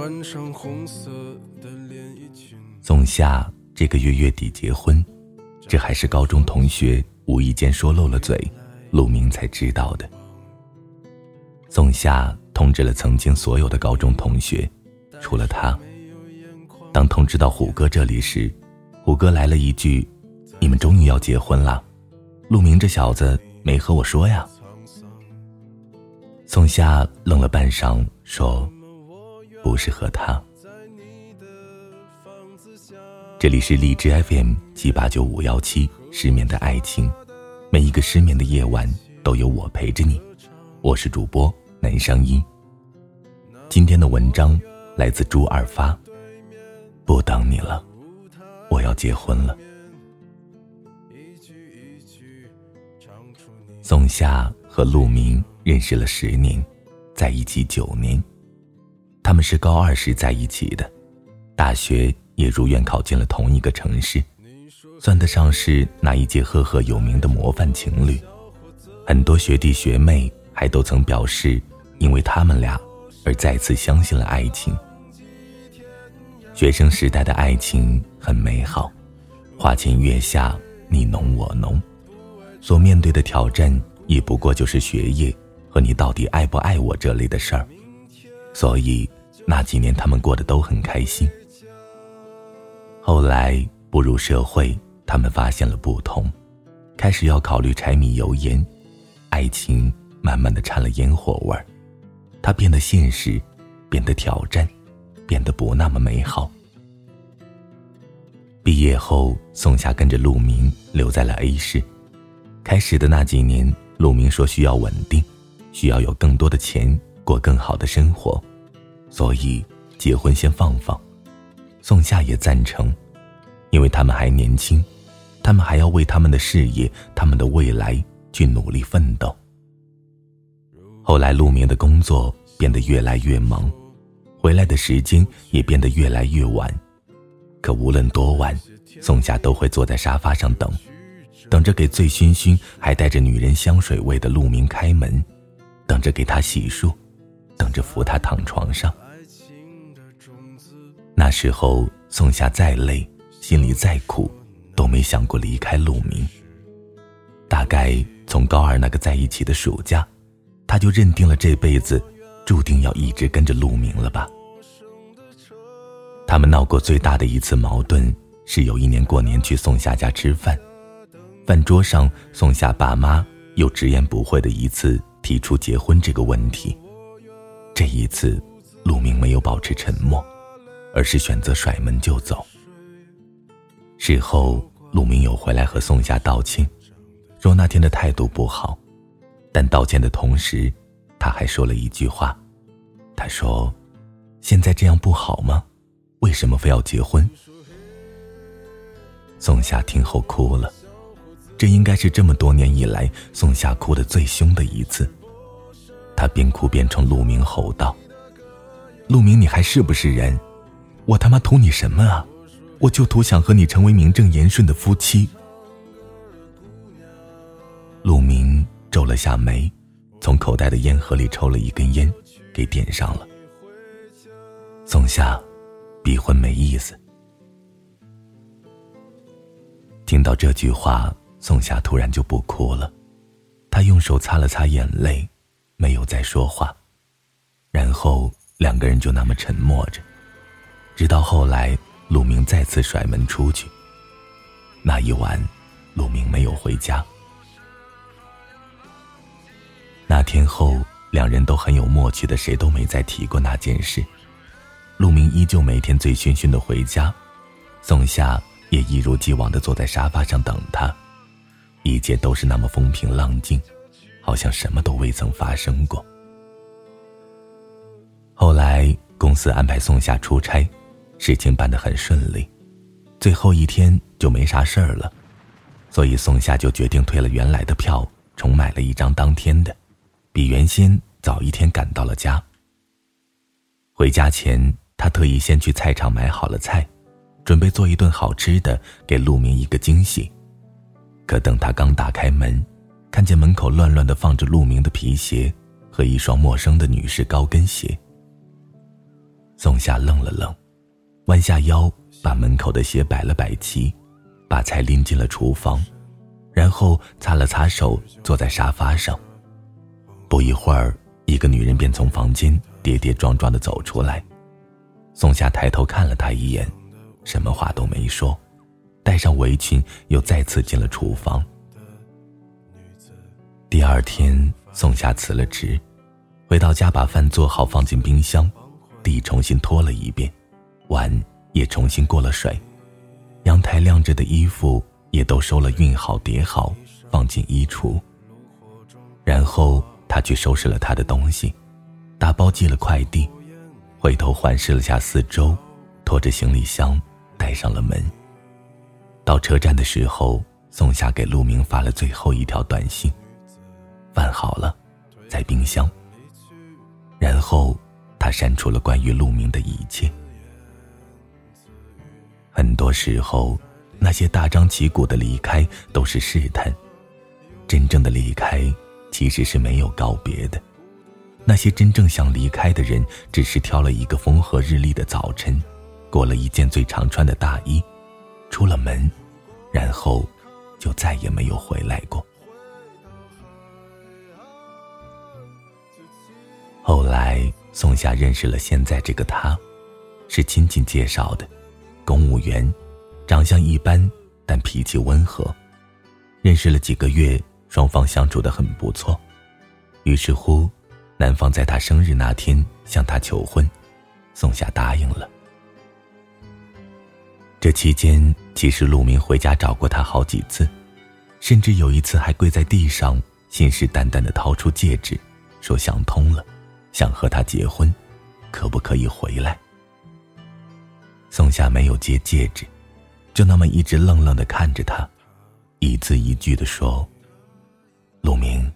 穿上红色的连衣裙，宋夏这个月月底结婚，这还是高中同学无意间说漏了嘴，陆明才知道的。宋夏通知了曾经所有的高中同学，除了他。当通知到虎哥这里时，虎哥来了一句：“你们终于要结婚了。”陆明这小子没和我说呀。宋夏愣了半晌，说：“不是和他。”这里是荔枝 FM 七八九五幺七，失眠的爱情，每一个失眠的夜晚都有我陪着你。我是主播南商一。今天的文章来自朱二发。不等你了，我要结婚了。宋夏和陆明。认识了十年，在一起九年，他们是高二时在一起的，大学也如愿考进了同一个城市，算得上是那一届赫赫有名的模范情侣。很多学弟学妹还都曾表示，因为他们俩而再次相信了爱情。学生时代的爱情很美好，花前月下，你侬我侬，所面对的挑战也不过就是学业。和你到底爱不爱我这类的事儿，所以那几年他们过得都很开心。后来步入社会，他们发现了不同，开始要考虑柴米油盐，爱情慢慢的掺了烟火味儿，它变得现实，变得挑战，变得不那么美好。毕业后，宋夏跟着陆明留在了 A 市。开始的那几年，陆明说需要稳定。需要有更多的钱过更好的生活，所以结婚先放放。宋夏也赞成，因为他们还年轻，他们还要为他们的事业、他们的未来去努力奋斗。后来，陆明的工作变得越来越忙，回来的时间也变得越来越晚。可无论多晚，宋夏都会坐在沙发上等，等着给醉醺醺还带着女人香水味的陆明开门。等着给他洗漱，等着扶他躺床上。那时候，宋夏再累，心里再苦，都没想过离开陆明。大概从高二那个在一起的暑假，他就认定了这辈子注定要一直跟着陆明了吧。他们闹过最大的一次矛盾，是有一年过年去宋夏家吃饭，饭桌上，宋夏爸妈又直言不讳的一次。提出结婚这个问题，这一次，陆明没有保持沉默，而是选择甩门就走。事后，陆明有回来和宋夏道歉，说那天的态度不好，但道歉的同时，他还说了一句话，他说：“现在这样不好吗？为什么非要结婚？”宋夏听后哭了。这应该是这么多年以来宋夏哭得最凶的一次。他边哭边冲陆明吼道：“陆明，你还是不是人？我他妈图你什么啊？我就图想和你成为名正言顺的夫妻。”陆明皱了下眉，从口袋的烟盒里抽了一根烟，给点上了。宋夏，逼婚没意思。听到这句话。宋夏突然就不哭了，他用手擦了擦眼泪，没有再说话，然后两个人就那么沉默着，直到后来陆明再次甩门出去。那一晚，陆明没有回家。那天后，两人都很有默契的，谁都没再提过那件事。陆明依旧每天醉醺醺的回家，宋夏也一如既往的坐在沙发上等他。一切都是那么风平浪静，好像什么都未曾发生过。后来公司安排宋夏出差，事情办得很顺利，最后一天就没啥事儿了，所以宋夏就决定退了原来的票，重买了一张当天的，比原先早一天赶到了家。回家前，他特意先去菜场买好了菜，准备做一顿好吃的，给陆明一个惊喜。可等他刚打开门，看见门口乱乱的放着陆明的皮鞋，和一双陌生的女士高跟鞋。宋夏愣了愣，弯下腰把门口的鞋摆了摆齐，把菜拎进了厨房，然后擦了擦手，坐在沙发上。不一会儿，一个女人便从房间跌跌撞撞的走出来。宋夏抬头看了她一眼，什么话都没说，戴上围裙，又再次进了厨房。第二天，宋夏辞了职，回到家把饭做好放进冰箱，地重新拖了一遍，碗也重新过了水，阳台晾着的衣服也都收了熨好叠好放进衣橱。然后他去收拾了他的东西，打包寄了快递。回头环视了下四周，拖着行李箱，带上了门。到车站的时候，宋夏给陆明发了最后一条短信：“饭好了，在冰箱。”然后他删除了关于陆明的一切。很多时候，那些大张旗鼓的离开都是试探，真正的离开其实是没有告别的。那些真正想离开的人，只是挑了一个风和日丽的早晨，裹了一件最常穿的大衣，出了门，然后就再也没有回来过。后来，宋夏认识了现在这个他，是亲戚介绍的，公务员，长相一般，但脾气温和。认识了几个月，双方相处的很不错，于是乎。男方在他生日那天向他求婚，宋夏答应了。这期间，其实陆明回家找过他好几次，甚至有一次还跪在地上，信誓旦旦的掏出戒指，说想通了，想和他结婚，可不可以回来？宋夏没有接戒指，就那么一直愣愣的看着他，一字一句的说：“陆明，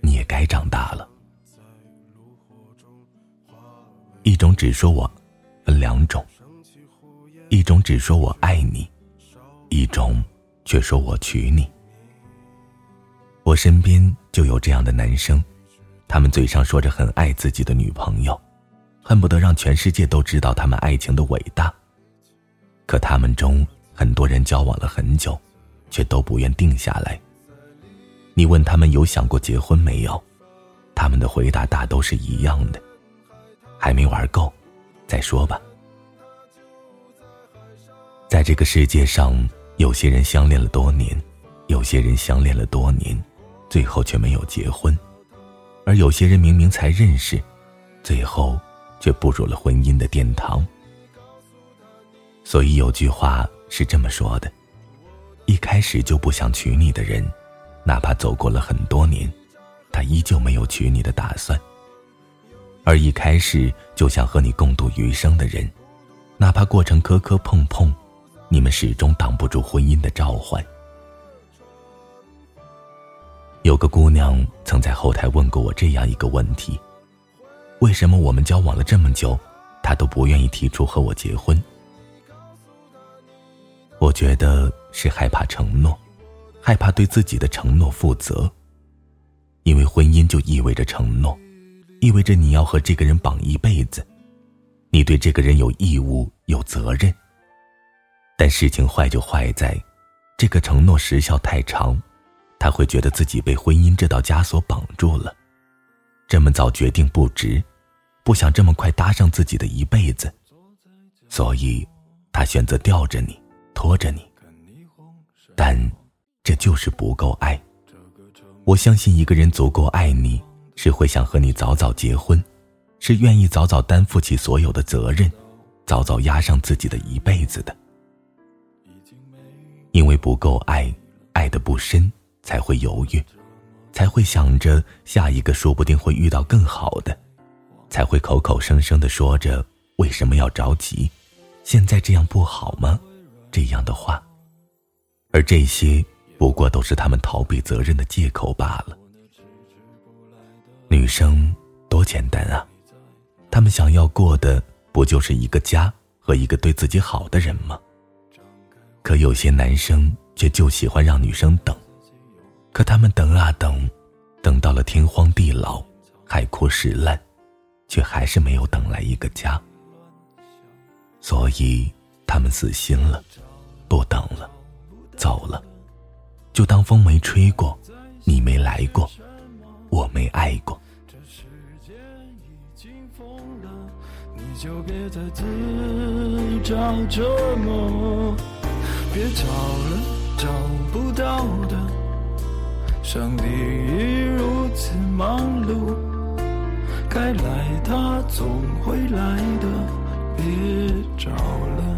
你也该长大了。”一种只说我，分两种。一种只说我爱你，一种却说我娶你。我身边就有这样的男生，他们嘴上说着很爱自己的女朋友，恨不得让全世界都知道他们爱情的伟大。可他们中很多人交往了很久，却都不愿定下来。你问他们有想过结婚没有，他们的回答大都是一样的。还没玩够，再说吧。在这个世界上，有些人相恋了多年，有些人相恋了多年，最后却没有结婚；而有些人明明才认识，最后却步入了婚姻的殿堂。所以有句话是这么说的：一开始就不想娶你的人，哪怕走过了很多年，他依旧没有娶你的打算。而一开始就想和你共度余生的人，哪怕过程磕磕碰碰，你们始终挡不住婚姻的召唤。有个姑娘曾在后台问过我这样一个问题：为什么我们交往了这么久，她都不愿意提出和我结婚？我觉得是害怕承诺，害怕对自己的承诺负责，因为婚姻就意味着承诺。意味着你要和这个人绑一辈子，你对这个人有义务、有责任。但事情坏就坏在，这个承诺时效太长，他会觉得自己被婚姻这道枷锁绑住了，这么早决定不值，不想这么快搭上自己的一辈子，所以，他选择吊着你，拖着你。但，这就是不够爱。我相信一个人足够爱你。是会想和你早早结婚，是愿意早早担负起所有的责任，早早压上自己的一辈子的。因为不够爱，爱的不深，才会犹豫，才会想着下一个说不定会遇到更好的，才会口口声声的说着为什么要着急，现在这样不好吗？这样的话，而这些不过都是他们逃避责任的借口罢了。女生多简单啊，他们想要过的不就是一个家和一个对自己好的人吗？可有些男生却就喜欢让女生等，可他们等啊等，等到了天荒地老，海枯石烂，却还是没有等来一个家。所以他们死心了，不等了，走了，就当风没吹过，你没来过，我没爱过。你就别再自找折磨，别找了，找不到的。上帝已如此忙碌，该来他总会来的，别找了。